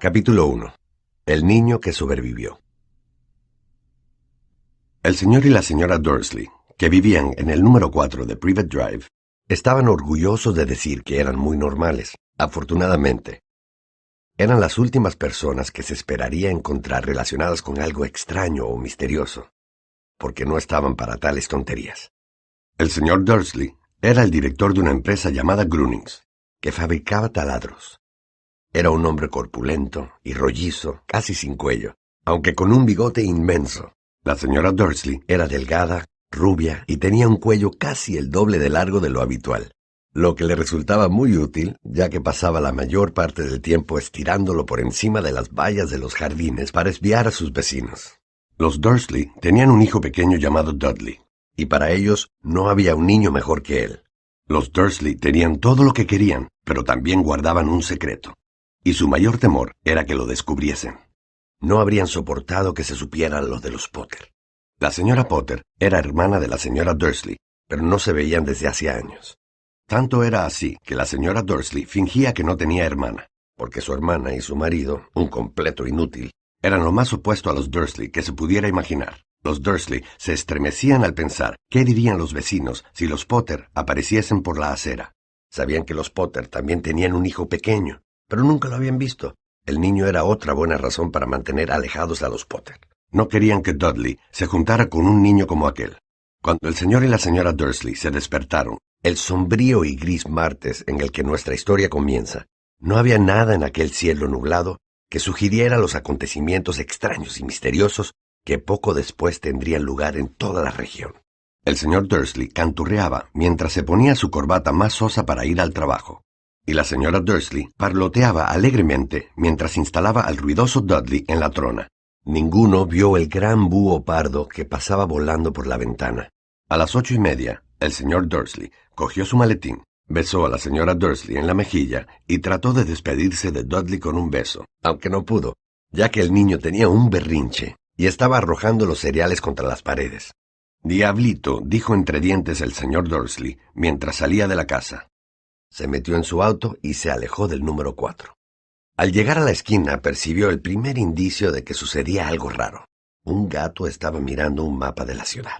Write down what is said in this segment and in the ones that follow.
Capítulo 1. El niño que sobrevivió. El señor y la señora Dursley, que vivían en el número 4 de Private Drive, estaban orgullosos de decir que eran muy normales, afortunadamente. Eran las últimas personas que se esperaría encontrar relacionadas con algo extraño o misterioso, porque no estaban para tales tonterías. El señor Dursley era el director de una empresa llamada Grunings, que fabricaba taladros. Era un hombre corpulento y rollizo, casi sin cuello, aunque con un bigote inmenso. La señora Dursley era delgada, rubia y tenía un cuello casi el doble de largo de lo habitual, lo que le resultaba muy útil ya que pasaba la mayor parte del tiempo estirándolo por encima de las vallas de los jardines para espiar a sus vecinos. Los Dursley tenían un hijo pequeño llamado Dudley, y para ellos no había un niño mejor que él. Los Dursley tenían todo lo que querían, pero también guardaban un secreto, y su mayor temor era que lo descubriesen. No habrían soportado que se supiera lo de los Potter. La señora Potter era hermana de la señora Dursley, pero no se veían desde hace años. Tanto era así que la señora Dursley fingía que no tenía hermana, porque su hermana y su marido, un completo inútil, eran lo más opuesto a los Dursley que se pudiera imaginar. Los Dursley se estremecían al pensar qué dirían los vecinos si los Potter apareciesen por la acera. Sabían que los Potter también tenían un hijo pequeño, pero nunca lo habían visto. El niño era otra buena razón para mantener alejados a los Potter. No querían que Dudley se juntara con un niño como aquel. Cuando el señor y la señora Dursley se despertaron, el sombrío y gris martes en el que nuestra historia comienza, no había nada en aquel cielo nublado que sugiriera los acontecimientos extraños y misteriosos que poco después tendrían lugar en toda la región. El señor Dursley canturreaba mientras se ponía su corbata más sosa para ir al trabajo, y la señora Dursley parloteaba alegremente mientras instalaba al ruidoso Dudley en la trona. Ninguno vio el gran búho pardo que pasaba volando por la ventana. A las ocho y media, el señor Dursley cogió su maletín, besó a la señora Dursley en la mejilla y trató de despedirse de Dudley con un beso, aunque no pudo, ya que el niño tenía un berrinche y estaba arrojando los cereales contra las paredes. Diablito, dijo entre dientes el señor Dursley mientras salía de la casa. Se metió en su auto y se alejó del número cuatro. Al llegar a la esquina percibió el primer indicio de que sucedía algo raro. Un gato estaba mirando un mapa de la ciudad.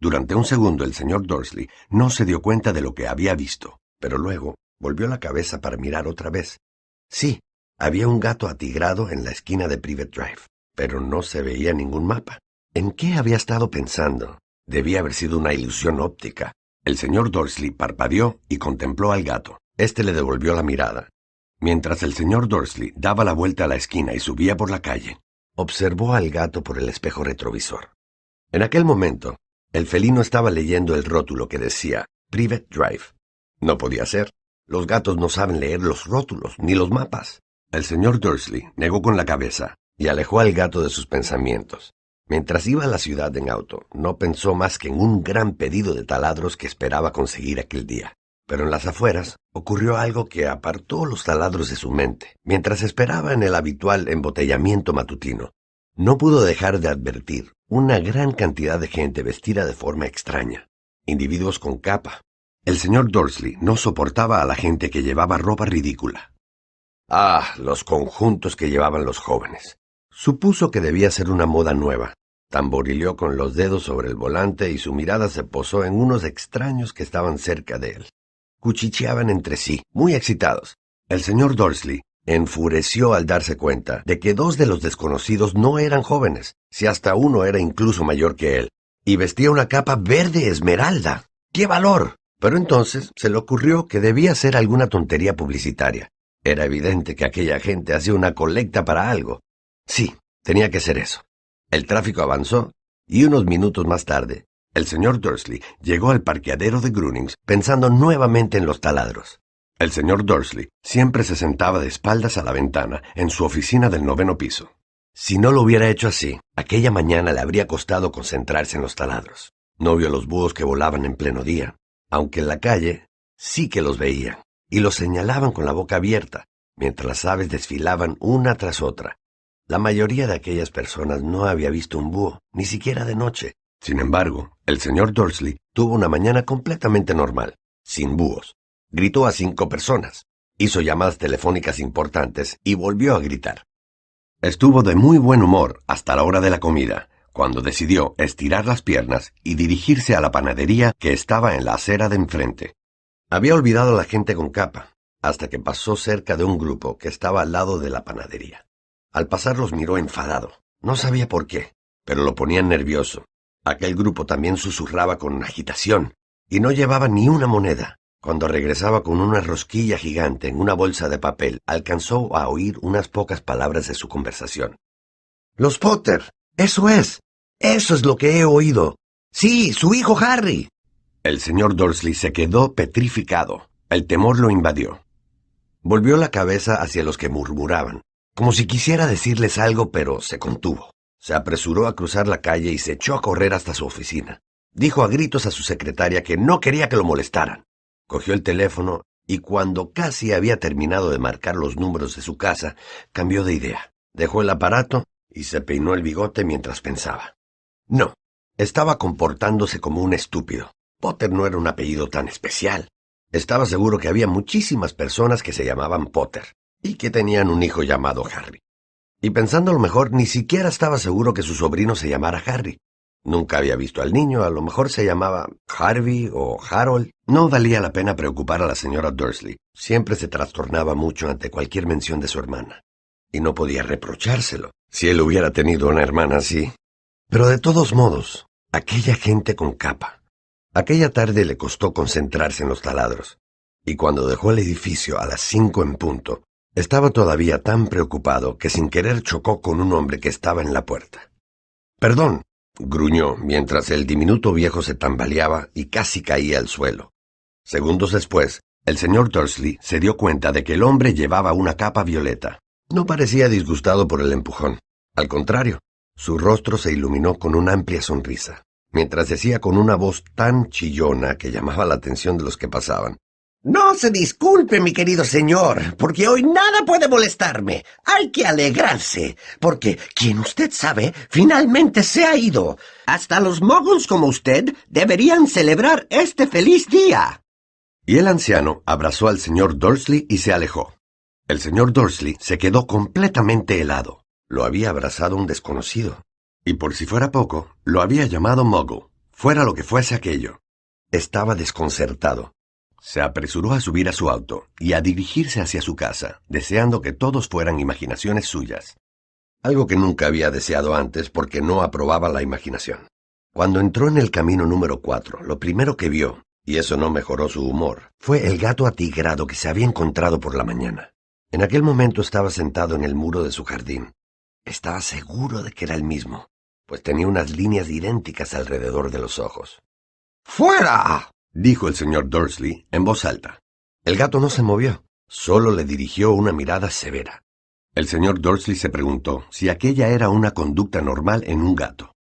Durante un segundo el señor Dursley no se dio cuenta de lo que había visto, pero luego volvió la cabeza para mirar otra vez. Sí, había un gato atigrado en la esquina de Private Drive pero no se veía ningún mapa. ¿En qué había estado pensando? Debía haber sido una ilusión óptica. El señor Dorsley parpadeó y contempló al gato. Este le devolvió la mirada. Mientras el señor Dorsley daba la vuelta a la esquina y subía por la calle, observó al gato por el espejo retrovisor. En aquel momento, el felino estaba leyendo el rótulo que decía Private Drive. No podía ser. Los gatos no saben leer los rótulos ni los mapas. El señor Dursley negó con la cabeza y alejó al gato de sus pensamientos. Mientras iba a la ciudad en auto, no pensó más que en un gran pedido de taladros que esperaba conseguir aquel día. Pero en las afueras ocurrió algo que apartó los taladros de su mente. Mientras esperaba en el habitual embotellamiento matutino, no pudo dejar de advertir una gran cantidad de gente vestida de forma extraña, individuos con capa. El señor Dorsley no soportaba a la gente que llevaba ropa ridícula. Ah, los conjuntos que llevaban los jóvenes. Supuso que debía ser una moda nueva. Tamborileó con los dedos sobre el volante y su mirada se posó en unos extraños que estaban cerca de él. Cuchicheaban entre sí, muy excitados. El señor Dorsley enfureció al darse cuenta de que dos de los desconocidos no eran jóvenes, si hasta uno era incluso mayor que él, y vestía una capa verde esmeralda. ¡Qué valor! Pero entonces se le ocurrió que debía ser alguna tontería publicitaria. Era evidente que aquella gente hacía una colecta para algo, Sí, tenía que ser eso. El tráfico avanzó y unos minutos más tarde, el señor Dursley llegó al parqueadero de Grunings pensando nuevamente en los taladros. El señor Dursley siempre se sentaba de espaldas a la ventana en su oficina del noveno piso. Si no lo hubiera hecho así, aquella mañana le habría costado concentrarse en los taladros. No vio los búhos que volaban en pleno día, aunque en la calle sí que los veía, y los señalaban con la boca abierta, mientras las aves desfilaban una tras otra, la mayoría de aquellas personas no había visto un búho, ni siquiera de noche. Sin embargo, el señor Dursley tuvo una mañana completamente normal, sin búhos. Gritó a cinco personas, hizo llamadas telefónicas importantes y volvió a gritar. Estuvo de muy buen humor hasta la hora de la comida, cuando decidió estirar las piernas y dirigirse a la panadería que estaba en la acera de enfrente. Había olvidado a la gente con capa, hasta que pasó cerca de un grupo que estaba al lado de la panadería. Al pasar los miró enfadado. No sabía por qué, pero lo ponían nervioso. Aquel grupo también susurraba con agitación, y no llevaba ni una moneda. Cuando regresaba con una rosquilla gigante en una bolsa de papel, alcanzó a oír unas pocas palabras de su conversación. Los Potter. Eso es. Eso es lo que he oído. Sí, su hijo Harry. El señor Dursley se quedó petrificado. El temor lo invadió. Volvió la cabeza hacia los que murmuraban, como si quisiera decirles algo, pero se contuvo. Se apresuró a cruzar la calle y se echó a correr hasta su oficina. Dijo a gritos a su secretaria que no quería que lo molestaran. Cogió el teléfono y cuando casi había terminado de marcar los números de su casa, cambió de idea. Dejó el aparato y se peinó el bigote mientras pensaba. No, estaba comportándose como un estúpido. Potter no era un apellido tan especial. Estaba seguro que había muchísimas personas que se llamaban Potter y que tenían un hijo llamado Harry. Y pensando lo mejor, ni siquiera estaba seguro que su sobrino se llamara Harry. Nunca había visto al niño, a lo mejor se llamaba Harvey o Harold. No valía la pena preocupar a la señora Dursley. Siempre se trastornaba mucho ante cualquier mención de su hermana. Y no podía reprochárselo, si él hubiera tenido una hermana así. Pero de todos modos, aquella gente con capa. Aquella tarde le costó concentrarse en los taladros. Y cuando dejó el edificio a las cinco en punto, estaba todavía tan preocupado que sin querer chocó con un hombre que estaba en la puerta. Perdón, gruñó mientras el diminuto viejo se tambaleaba y casi caía al suelo. Segundos después, el señor Dursley se dio cuenta de que el hombre llevaba una capa violeta. No parecía disgustado por el empujón. Al contrario, su rostro se iluminó con una amplia sonrisa, mientras decía con una voz tan chillona que llamaba la atención de los que pasaban. No se disculpe, mi querido señor, porque hoy nada puede molestarme. Hay que alegrarse, porque quien usted sabe finalmente se ha ido. Hasta los moguls como usted deberían celebrar este feliz día. Y el anciano abrazó al señor Dursley y se alejó. El señor Dursley se quedó completamente helado. Lo había abrazado un desconocido. Y por si fuera poco, lo había llamado Muggle, fuera lo que fuese aquello. Estaba desconcertado. Se apresuró a subir a su auto y a dirigirse hacia su casa, deseando que todos fueran imaginaciones suyas. Algo que nunca había deseado antes porque no aprobaba la imaginación. Cuando entró en el camino número cuatro, lo primero que vio, y eso no mejoró su humor, fue el gato atigrado que se había encontrado por la mañana. En aquel momento estaba sentado en el muro de su jardín. Estaba seguro de que era el mismo, pues tenía unas líneas idénticas alrededor de los ojos. ¡Fuera! Dijo el señor Dursley en voz alta. El gato no se movió, solo le dirigió una mirada severa. El señor Dursley se preguntó si aquella era una conducta normal en un gato.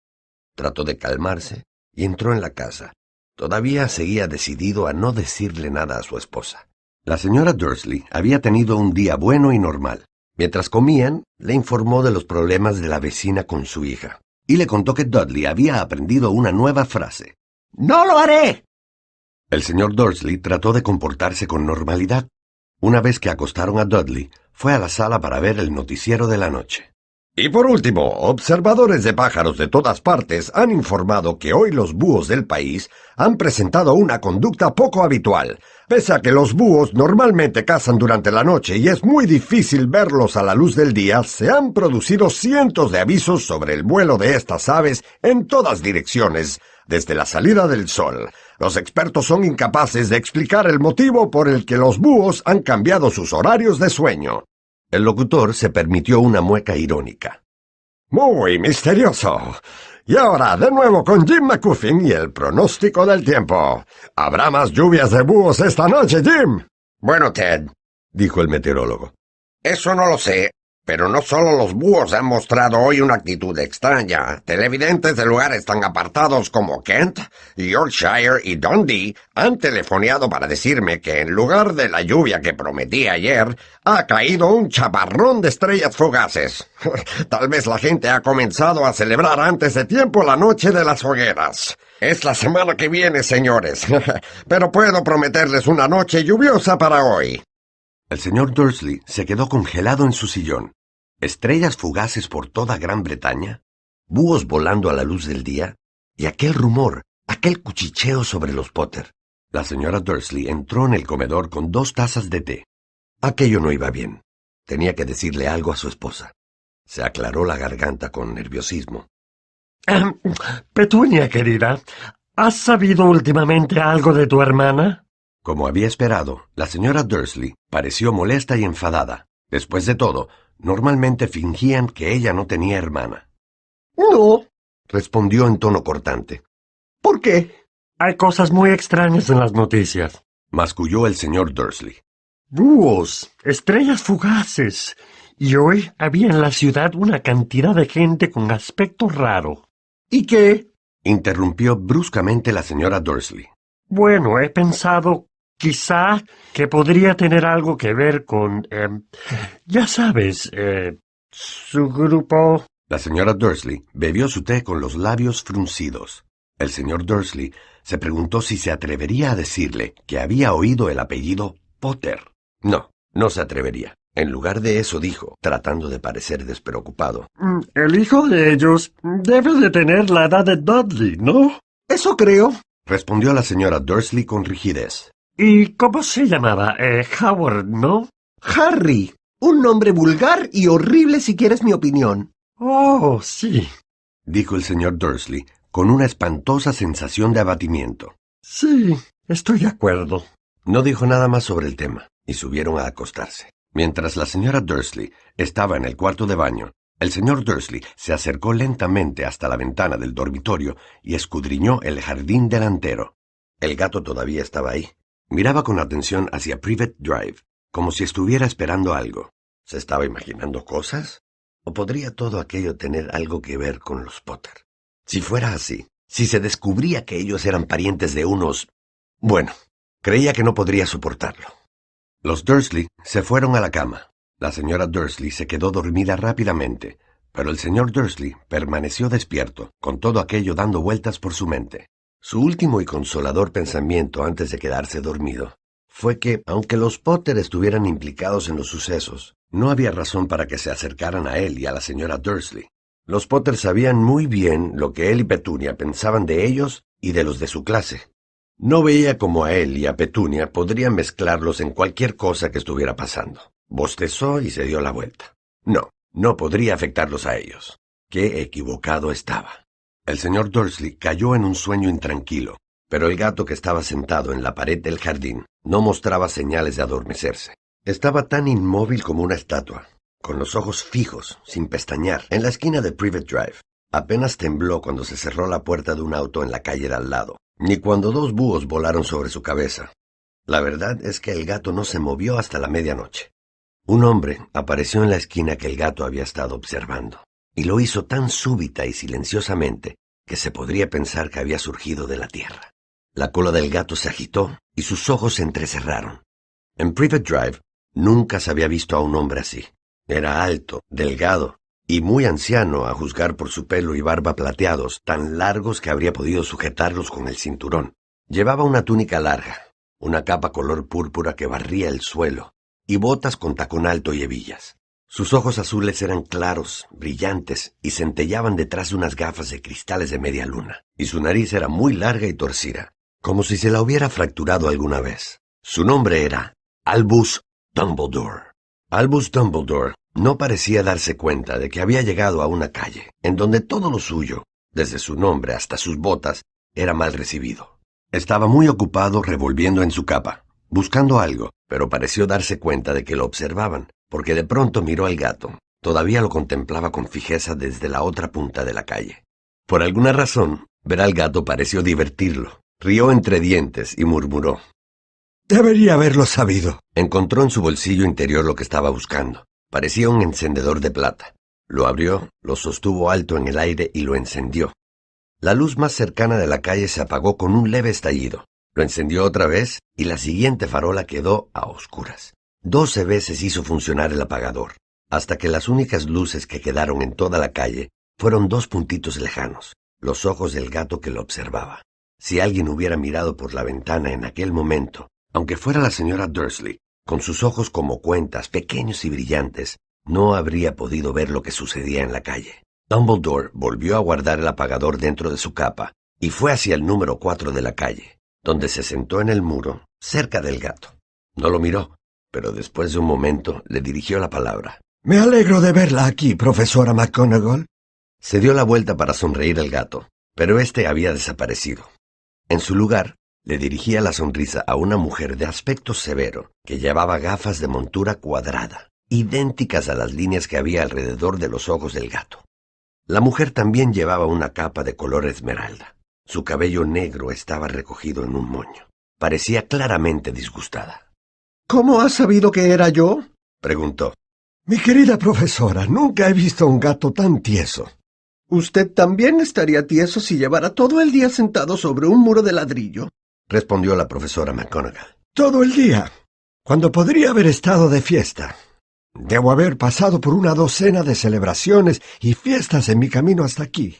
Trató de calmarse y entró en la casa. Todavía seguía decidido a no decirle nada a su esposa. La señora Dursley había tenido un día bueno y normal. Mientras comían, le informó de los problemas de la vecina con su hija, y le contó que Dudley había aprendido una nueva frase. No lo haré. El señor Dursley trató de comportarse con normalidad. Una vez que acostaron a Dudley, fue a la sala para ver el noticiero de la noche. Y por último, observadores de pájaros de todas partes han informado que hoy los búhos del país han presentado una conducta poco habitual. Pese a que los búhos normalmente cazan durante la noche y es muy difícil verlos a la luz del día, se han producido cientos de avisos sobre el vuelo de estas aves en todas direcciones, desde la salida del sol. Los expertos son incapaces de explicar el motivo por el que los búhos han cambiado sus horarios de sueño. El locutor se permitió una mueca irónica. Muy misterioso. Y ahora de nuevo con Jim McCuffin y el pronóstico del tiempo. ¿Habrá más lluvias de búhos esta noche, Jim? Bueno, Ted, dijo el meteorólogo. Eso no lo sé, pero no solo los búhos han mostrado hoy una actitud extraña. Televidentes de lugares tan apartados como Kent, Yorkshire y Dundee han telefoneado para decirme que en lugar de la lluvia que prometí ayer, ha caído un chaparrón de estrellas fugaces. Tal vez la gente ha comenzado a celebrar antes de tiempo la noche de las hogueras. Es la semana que viene, señores, pero puedo prometerles una noche lluviosa para hoy. El señor Dursley se quedó congelado en su sillón. estrellas fugaces por toda Gran Bretaña, búhos volando a la luz del día, y aquel rumor, aquel cuchicheo sobre los Potter. La señora Dursley entró en el comedor con dos tazas de té. Aquello no iba bien. Tenía que decirle algo a su esposa. Se aclaró la garganta con nerviosismo. Petunia, querida, ¿has sabido últimamente algo de tu hermana? Como había esperado, la señora Dursley pareció molesta y enfadada. Después de todo, normalmente fingían que ella no tenía hermana. No, respondió en tono cortante. ¿Por qué? Hay cosas muy extrañas en las noticias. Masculló el señor Dursley. Búhos, estrellas fugaces. Y hoy había en la ciudad una cantidad de gente con aspecto raro. ¿Y qué? interrumpió bruscamente la señora Dursley. Bueno, he pensado quizá que podría tener algo que ver con... Eh, ya sabes, eh, su grupo... La señora Dursley bebió su té con los labios fruncidos. El señor Dursley se preguntó si se atrevería a decirle que había oído el apellido Potter. No, no se atrevería. En lugar de eso dijo, tratando de parecer despreocupado. Mm, el hijo de ellos debe de tener la edad de Dudley, ¿no? Eso creo, respondió la señora Dursley con rigidez. ¿Y cómo se llamaba? Eh, Howard, ¿no? Harry. Un nombre vulgar y horrible si quieres mi opinión. Oh, sí, dijo el señor Dursley, con una espantosa sensación de abatimiento. Sí, estoy de acuerdo. No dijo nada más sobre el tema, y subieron a acostarse. Mientras la señora Dursley estaba en el cuarto de baño, el señor Dursley se acercó lentamente hasta la ventana del dormitorio y escudriñó el jardín delantero. El gato todavía estaba ahí. Miraba con atención hacia Privet Drive, como si estuviera esperando algo. ¿Se estaba imaginando cosas? ¿O podría todo aquello tener algo que ver con los Potter? Si fuera así, si se descubría que ellos eran parientes de unos... Bueno, creía que no podría soportarlo. Los Dursley se fueron a la cama. La señora Dursley se quedó dormida rápidamente, pero el señor Dursley permaneció despierto, con todo aquello dando vueltas por su mente. Su último y consolador pensamiento antes de quedarse dormido fue que, aunque los Potter estuvieran implicados en los sucesos, no había razón para que se acercaran a él y a la señora Dursley. Los Potter sabían muy bien lo que él y Petunia pensaban de ellos y de los de su clase, no veía cómo a él y a Petunia podrían mezclarlos en cualquier cosa que estuviera pasando. Bostezó y se dio la vuelta. No, no podría afectarlos a ellos. Qué equivocado estaba. El señor Dursley cayó en un sueño intranquilo, pero el gato que estaba sentado en la pared del jardín no mostraba señales de adormecerse. Estaba tan inmóvil como una estatua, con los ojos fijos, sin pestañear, en la esquina de Privet Drive. Apenas tembló cuando se cerró la puerta de un auto en la calle de al lado, ni cuando dos búhos volaron sobre su cabeza. La verdad es que el gato no se movió hasta la medianoche. Un hombre apareció en la esquina que el gato había estado observando, y lo hizo tan súbita y silenciosamente que se podría pensar que había surgido de la tierra. La cola del gato se agitó y sus ojos se entrecerraron. En Private Drive nunca se había visto a un hombre así. Era alto, delgado, y muy anciano a juzgar por su pelo y barba plateados, tan largos que habría podido sujetarlos con el cinturón. Llevaba una túnica larga, una capa color púrpura que barría el suelo, y botas con tacón alto y hebillas. Sus ojos azules eran claros, brillantes, y centellaban detrás de unas gafas de cristales de media luna, y su nariz era muy larga y torcida, como si se la hubiera fracturado alguna vez. Su nombre era Albus Dumbledore. Albus Dumbledore no parecía darse cuenta de que había llegado a una calle en donde todo lo suyo, desde su nombre hasta sus botas, era mal recibido. Estaba muy ocupado revolviendo en su capa, buscando algo, pero pareció darse cuenta de que lo observaban, porque de pronto miró al gato. Todavía lo contemplaba con fijeza desde la otra punta de la calle. Por alguna razón, ver al gato pareció divertirlo. Rió entre dientes y murmuró. Debería haberlo sabido. Encontró en su bolsillo interior lo que estaba buscando. Parecía un encendedor de plata. Lo abrió, lo sostuvo alto en el aire y lo encendió. La luz más cercana de la calle se apagó con un leve estallido. Lo encendió otra vez y la siguiente farola quedó a oscuras. Doce veces hizo funcionar el apagador, hasta que las únicas luces que quedaron en toda la calle fueron dos puntitos lejanos, los ojos del gato que lo observaba. Si alguien hubiera mirado por la ventana en aquel momento, aunque fuera la señora Dursley, con sus ojos como cuentas, pequeños y brillantes, no habría podido ver lo que sucedía en la calle. Dumbledore volvió a guardar el apagador dentro de su capa y fue hacia el número cuatro de la calle, donde se sentó en el muro, cerca del gato. No lo miró, pero después de un momento le dirigió la palabra. Me alegro de verla aquí, profesora McGonagall. Se dio la vuelta para sonreír al gato, pero éste había desaparecido. En su lugar, le dirigía la sonrisa a una mujer de aspecto severo, que llevaba gafas de montura cuadrada, idénticas a las líneas que había alrededor de los ojos del gato. La mujer también llevaba una capa de color esmeralda. Su cabello negro estaba recogido en un moño. Parecía claramente disgustada. ¿Cómo has sabido que era yo? preguntó. Mi querida profesora, nunca he visto un gato tan tieso. Usted también estaría tieso si llevara todo el día sentado sobre un muro de ladrillo, respondió la profesora McGonagall. Todo el día, cuando podría haber estado de fiesta. Debo haber pasado por una docena de celebraciones y fiestas en mi camino hasta aquí.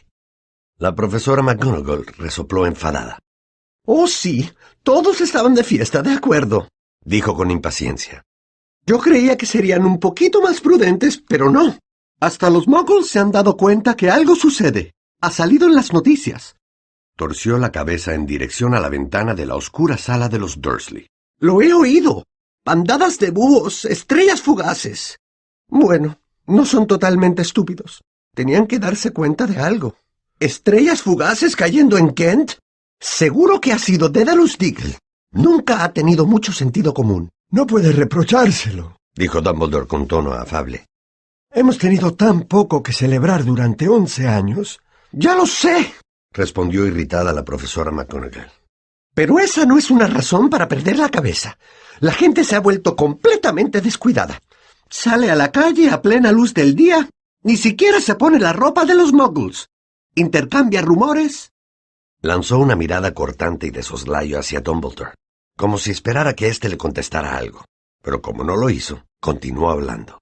La profesora McGonagall resopló enfadada. Oh, sí, todos estaban de fiesta, de acuerdo, dijo con impaciencia. Yo creía que serían un poquito más prudentes, pero no. Hasta los muggles se han dado cuenta que algo sucede. Ha salido en las noticias. Torció la cabeza en dirección a la ventana de la oscura sala de los Dursley. Lo he oído. Bandadas de búhos, estrellas fugaces. Bueno, no son totalmente estúpidos. Tenían que darse cuenta de algo. ¿Estrellas fugaces cayendo en Kent? Seguro que ha sido Dedalus Diggle. Nunca ha tenido mucho sentido común. No puede reprochárselo, dijo Dumbledore con tono afable. Hemos tenido tan poco que celebrar durante once años. Ya lo sé, respondió irritada la profesora McGonagall. Pero esa no es una razón para perder la cabeza. La gente se ha vuelto completamente descuidada. Sale a la calle a plena luz del día, ni siquiera se pone la ropa de los muggles. Intercambia rumores. Lanzó una mirada cortante y de soslayo hacia Dumbledore como si esperara que éste le contestara algo. Pero como no lo hizo, continuó hablando.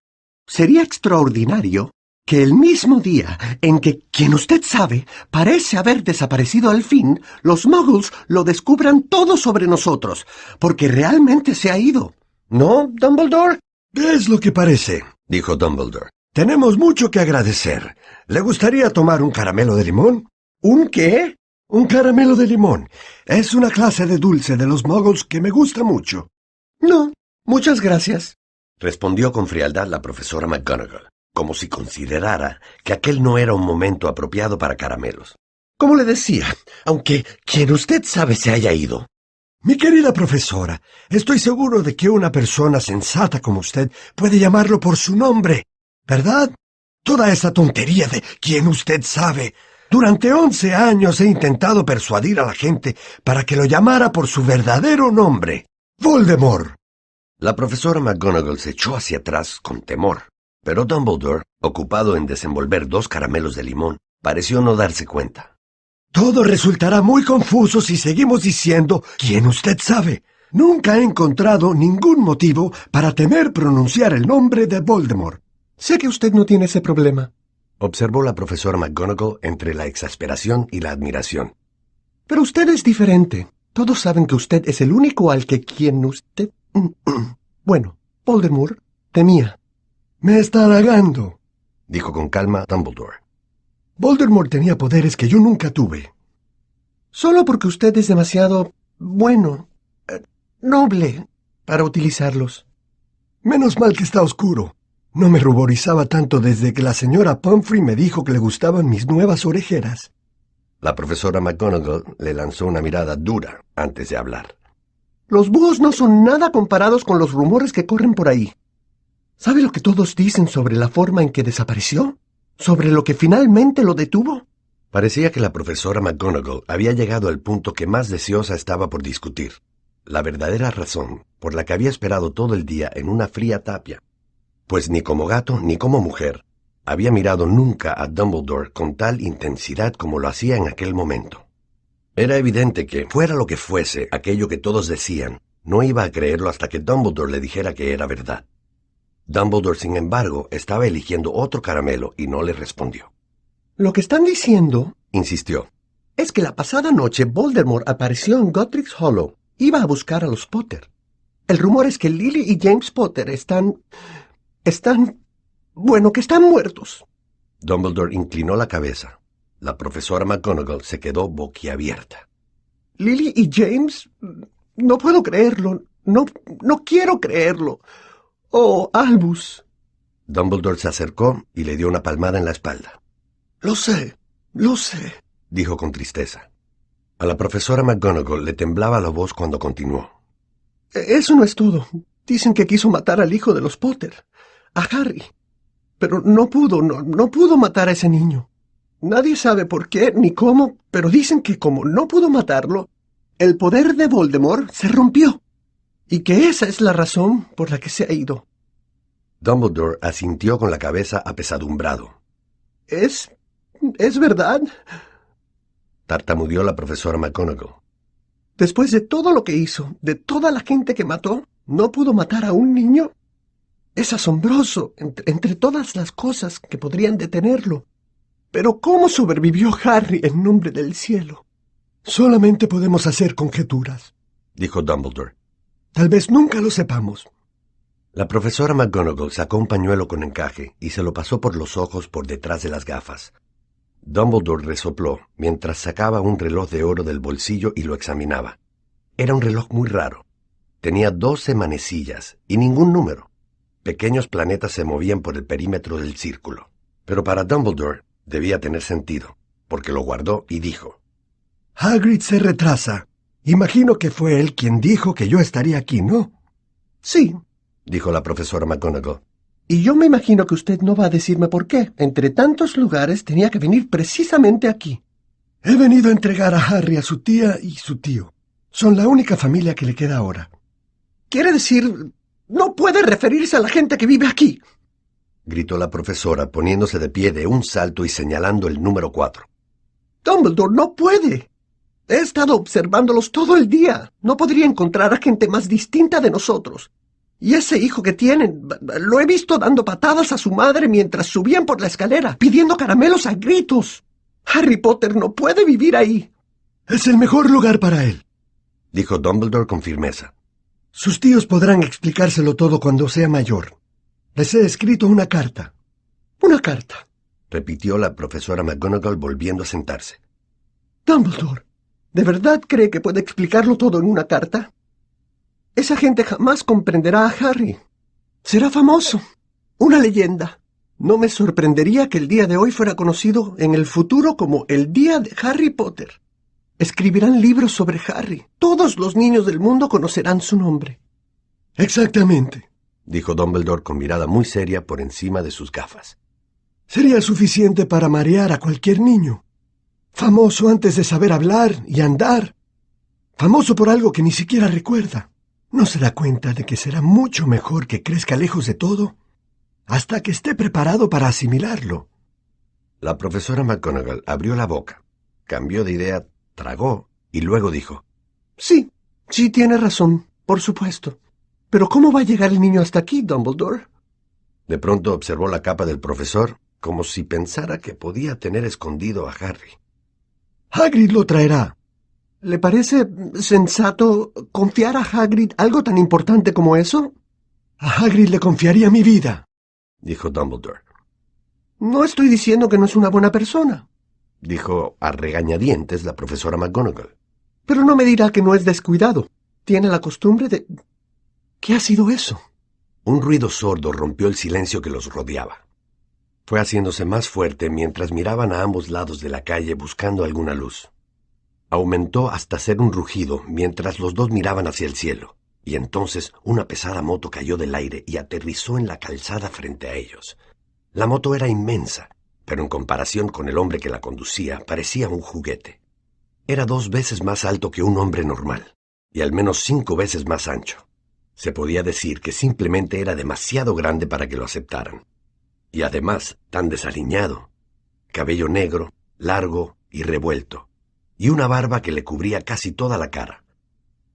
Sería extraordinario que el mismo día en que quien usted sabe parece haber desaparecido al fin, los muggles lo descubran todo sobre nosotros, porque realmente se ha ido. ¿No, Dumbledore? Es lo que parece, dijo Dumbledore. Tenemos mucho que agradecer. ¿Le gustaría tomar un caramelo de limón? ¿Un qué? Un caramelo de limón. Es una clase de dulce de los muggles que me gusta mucho. No, muchas gracias, respondió con frialdad la profesora McGonagall, como si considerara que aquel no era un momento apropiado para caramelos. Como le decía, aunque quien usted sabe se haya ido. Mi querida profesora, estoy seguro de que una persona sensata como usted puede llamarlo por su nombre, ¿verdad? Toda esa tontería de quien usted sabe durante once años he intentado persuadir a la gente para que lo llamara por su verdadero nombre, Voldemort. La profesora McGonagall se echó hacia atrás con temor, pero Dumbledore, ocupado en desenvolver dos caramelos de limón, pareció no darse cuenta. Todo resultará muy confuso si seguimos diciendo quien usted sabe. Nunca he encontrado ningún motivo para temer pronunciar el nombre de Voldemort. Sé que usted no tiene ese problema, observó la profesora McGonagall entre la exasperación y la admiración. Pero usted es diferente. Todos saben que usted es el único al que quien usted... bueno, Voldemort temía. Me está halagando, dijo con calma Dumbledore. Voldemort tenía poderes que yo nunca tuve. Solo porque usted es demasiado bueno, eh, noble, para utilizarlos. Menos mal que está oscuro. No me ruborizaba tanto desde que la señora Pumphrey me dijo que le gustaban mis nuevas orejeras. La profesora McGonagall le lanzó una mirada dura antes de hablar. Los búhos no son nada comparados con los rumores que corren por ahí. ¿Sabe lo que todos dicen sobre la forma en que desapareció? ¿Sobre lo que finalmente lo detuvo? Parecía que la profesora McGonagall había llegado al punto que más deseosa estaba por discutir. La verdadera razón por la que había esperado todo el día en una fría tapia pues ni como gato ni como mujer había mirado nunca a Dumbledore con tal intensidad como lo hacía en aquel momento. Era evidente que, fuera lo que fuese aquello que todos decían, no iba a creerlo hasta que Dumbledore le dijera que era verdad. Dumbledore, sin embargo, estaba eligiendo otro caramelo y no le respondió. Lo que están diciendo, insistió, es que la pasada noche Voldemort apareció en Godric's Hollow. Iba a buscar a los Potter. El rumor es que Lily y James Potter están están... Bueno, que están muertos. Dumbledore inclinó la cabeza. La profesora McGonagall se quedó boquiabierta. Lily y James. No puedo creerlo. No, no quiero creerlo. Oh, Albus. Dumbledore se acercó y le dio una palmada en la espalda. Lo sé, lo sé, dijo con tristeza. A la profesora McGonagall le temblaba la voz cuando continuó. E-, eso no es todo. Dicen que quiso matar al hijo de los Potter, a Harry. Pero no pudo, no, no pudo matar a ese niño. Nadie sabe por qué ni cómo, pero dicen que como no pudo matarlo, el poder de Voldemort se rompió. Y que esa es la razón por la que se ha ido. Dumbledore asintió con la cabeza apesadumbrado. ¿Es... es verdad? Tartamudeó la profesora McGonagall. Después de todo lo que hizo, de toda la gente que mató, ¿no pudo matar a un niño? Es asombroso, entre, todas las cosas que podrían detenerlo. Pero ¿cómo sobrevivió Harry en nombre del cielo? Solamente podemos hacer conjeturas, dijo Dumbledore. Tal vez nunca lo sepamos. La profesora McGonagall sacó un pañuelo con encaje y se lo pasó por los ojos por detrás de las gafas. Dumbledore resopló mientras sacaba un reloj de oro del bolsillo y lo examinaba. Era un reloj muy raro. Tenía doce manecillas y ningún número. Pequeños planetas se movían por el perímetro del círculo. Pero para Dumbledore debía tener sentido, porque lo guardó y dijo. Hagrid se retrasa. Imagino que fue él quien dijo que yo estaría aquí, ¿no? Sí, dijo la profesora McGonagall. Y yo me imagino que usted no va a decirme por qué. Entre tantos lugares tenía que venir precisamente aquí. He venido a entregar a Harry a su tía y su tío. Son la única familia que le queda ahora. Quiere decir, no puede referirse a la gente que vive aquí. gritó la profesora, poniéndose de pie de un salto y señalando el número cuatro. Dumbledore, no puede. He estado observándolos todo el día. No podría encontrar a gente más distinta de nosotros. Y ese hijo que tienen, lo he visto dando patadas a su madre mientras subían por la escalera, pidiendo caramelos a gritos. Harry Potter no puede vivir ahí. Es el mejor lugar para él, dijo Dumbledore con firmeza. Sus tíos podrán explicárselo todo cuando sea mayor. Les he escrito una carta. Una carta, repitió la profesora McGonagall volviendo a sentarse. Dumbledore, ¿de verdad cree que puede explicarlo todo en una carta? Esa gente jamás comprenderá a Harry. Será famoso, una leyenda. No me sorprendería que el día de hoy fuera conocido en el futuro como el Día de Harry Potter. Escribirán libros sobre Harry. Todos los niños del mundo conocerán su nombre. Exactamente, dijo Dumbledore con mirada muy seria por encima de sus gafas. Sería suficiente para marear a cualquier niño. Famoso antes de saber hablar y andar. Famoso por algo que ni siquiera recuerda. ¿No se da cuenta de que será mucho mejor que crezca lejos de todo hasta que esté preparado para asimilarlo? La profesora McGonagall abrió la boca, cambió de idea, tragó y luego dijo Sí, sí tiene razón, por supuesto. Pero ¿cómo va a llegar el niño hasta aquí, Dumbledore? De pronto observó la capa del profesor como si pensara que podía tener escondido a Harry. Hagrid lo traerá, ¿Le parece sensato confiar a Hagrid algo tan importante como eso? A Hagrid le confiaría mi vida, dijo Dumbledore. No estoy diciendo que no es una buena persona, dijo a regañadientes la profesora McGonagall. Pero no me dirá que no es descuidado. Tiene la costumbre de... ¿Qué ha sido eso? Un ruido sordo rompió el silencio que los rodeaba. Fue haciéndose más fuerte mientras miraban a ambos lados de la calle buscando alguna luz. Aumentó hasta ser un rugido mientras los dos miraban hacia el cielo, y entonces una pesada moto cayó del aire y aterrizó en la calzada frente a ellos. La moto era inmensa, pero en comparación con el hombre que la conducía parecía un juguete. Era dos veces más alto que un hombre normal, y al menos cinco veces más ancho. Se podía decir que simplemente era demasiado grande para que lo aceptaran. Y además tan desaliñado. Cabello negro, largo y revuelto y una barba que le cubría casi toda la cara.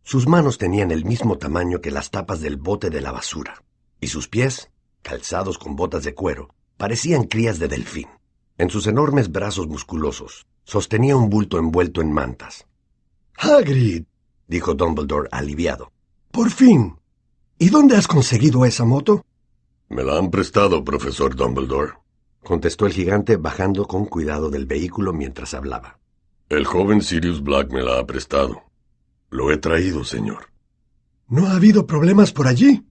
Sus manos tenían el mismo tamaño que las tapas del bote de la basura, y sus pies, calzados con botas de cuero, parecían crías de delfín. En sus enormes brazos musculosos sostenía un bulto envuelto en mantas. Hagrid, dijo Dumbledore aliviado. Por fin. ¿Y dónde has conseguido esa moto? Me la han prestado, profesor Dumbledore, contestó el gigante bajando con cuidado del vehículo mientras hablaba. El joven Sirius Black me la ha prestado. Lo he traído, señor. ¿No ha habido problemas por allí?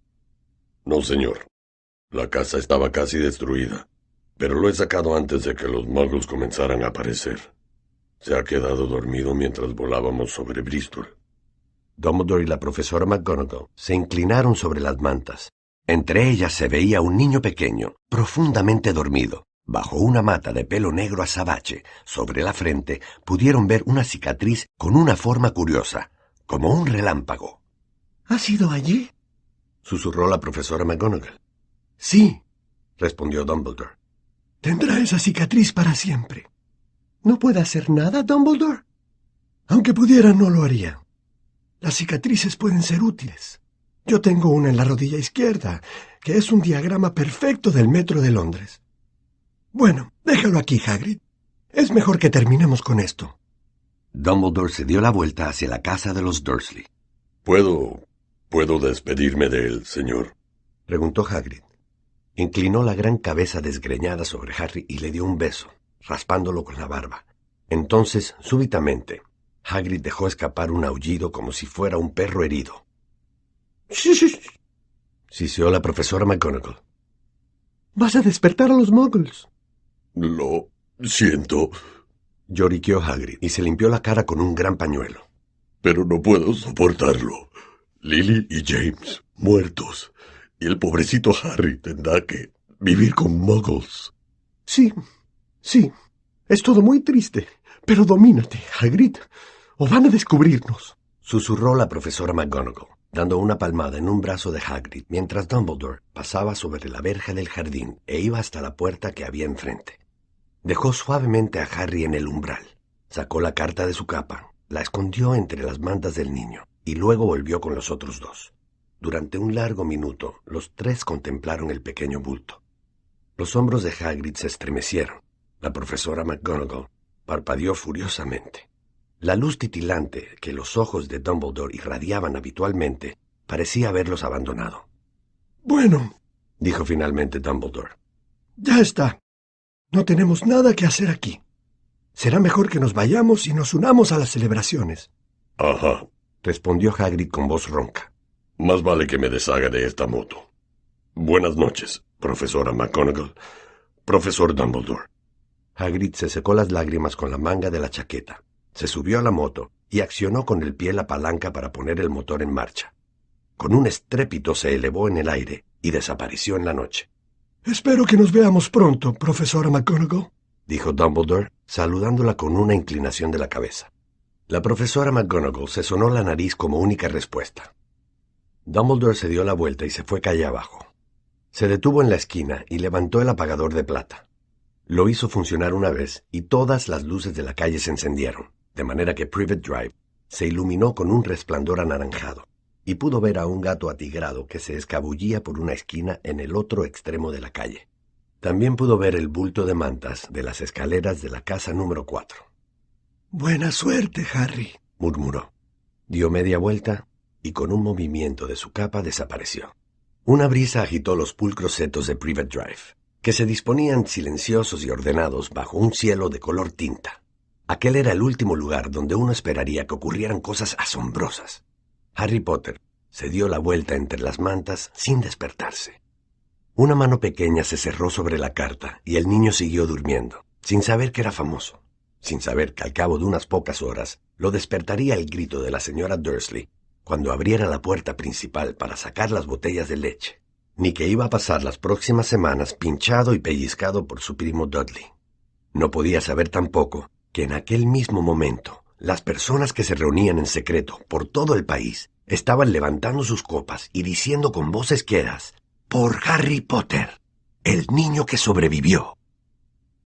No, señor. La casa estaba casi destruida, pero lo he sacado antes de que los muggles comenzaran a aparecer. Se ha quedado dormido mientras volábamos sobre Bristol. Dumbledore y la profesora McGonagall se inclinaron sobre las mantas. Entre ellas se veía un niño pequeño, profundamente dormido. Bajo una mata de pelo negro azabache sobre la frente pudieron ver una cicatriz con una forma curiosa, como un relámpago. ¿Ha sido allí? susurró la profesora McGonagall. Sí, respondió Dumbledore. Tendrá esa cicatriz para siempre. ¿No puede hacer nada, Dumbledore? Aunque pudiera, no lo haría. Las cicatrices pueden ser útiles. Yo tengo una en la rodilla izquierda, que es un diagrama perfecto del metro de Londres. Bueno, déjalo aquí, Hagrid. Es mejor que terminemos con esto. Dumbledore se dio la vuelta hacia la casa de los Dursley. ¿Puedo... puedo despedirme de él, señor? preguntó Hagrid. Inclinó la gran cabeza desgreñada sobre Harry y le dio un beso, raspándolo con la barba. Entonces, súbitamente, Hagrid dejó escapar un aullido como si fuera un perro herido. ¡Shh! Siseó la profesora McGonagall. Vas a despertar a los muggles. Lo siento. Lloriqueó Hagrid y se limpió la cara con un gran pañuelo. Pero no puedo soportarlo. Lily y James, muertos. Y el pobrecito Harry tendrá que vivir con muggles. Sí, sí. Es todo muy triste. Pero domínate, Hagrid o van a descubrirnos. Susurró la profesora McGonagall, dando una palmada en un brazo de Hagrid mientras Dumbledore pasaba sobre la verja del jardín e iba hasta la puerta que había enfrente. Dejó suavemente a Harry en el umbral, sacó la carta de su capa, la escondió entre las mantas del niño y luego volvió con los otros dos. Durante un largo minuto, los tres contemplaron el pequeño bulto. Los hombros de Hagrid se estremecieron. La profesora McGonagall parpadeó furiosamente. La luz titilante que los ojos de Dumbledore irradiaban habitualmente parecía haberlos abandonado. Bueno, dijo finalmente Dumbledore. Ya está. No tenemos nada que hacer aquí. Será mejor que nos vayamos y nos unamos a las celebraciones. Ajá, respondió Hagrid con voz ronca. Más vale que me deshaga de esta moto. Buenas noches, profesora McGonagall. Profesor Dumbledore. Hagrid se secó las lágrimas con la manga de la chaqueta se subió a la moto y accionó con el pie la palanca para poner el motor en marcha. Con un estrépito se elevó en el aire y desapareció en la noche. Espero que nos veamos pronto, profesora McGonagall, dijo Dumbledore, saludándola con una inclinación de la cabeza. La profesora McGonagall se sonó la nariz como única respuesta. Dumbledore se dio la vuelta y se fue calle abajo. Se detuvo en la esquina y levantó el apagador de plata. Lo hizo funcionar una vez y todas las luces de la calle se encendieron de manera que Privet Drive se iluminó con un resplandor anaranjado, y pudo ver a un gato atigrado que se escabullía por una esquina en el otro extremo de la calle. También pudo ver el bulto de mantas de las escaleras de la casa número cuatro. Buena suerte, Harry, murmuró. Dio media vuelta y con un movimiento de su capa desapareció. Una brisa agitó los pulcros setos de Privet Drive, que se disponían silenciosos y ordenados bajo un cielo de color tinta. Aquel era el último lugar donde uno esperaría que ocurrieran cosas asombrosas. Harry Potter se dio la vuelta entre las mantas sin despertarse. Una mano pequeña se cerró sobre la carta y el niño siguió durmiendo, sin saber que era famoso, sin saber que al cabo de unas pocas horas lo despertaría el grito de la señora Dursley cuando abriera la puerta principal para sacar las botellas de leche, ni que iba a pasar las próximas semanas pinchado y pellizcado por su primo Dudley. No podía saber tampoco que en aquel mismo momento las personas que se reunían en secreto por todo el país estaban levantando sus copas y diciendo con voces quedas, por Harry Potter, el niño que sobrevivió.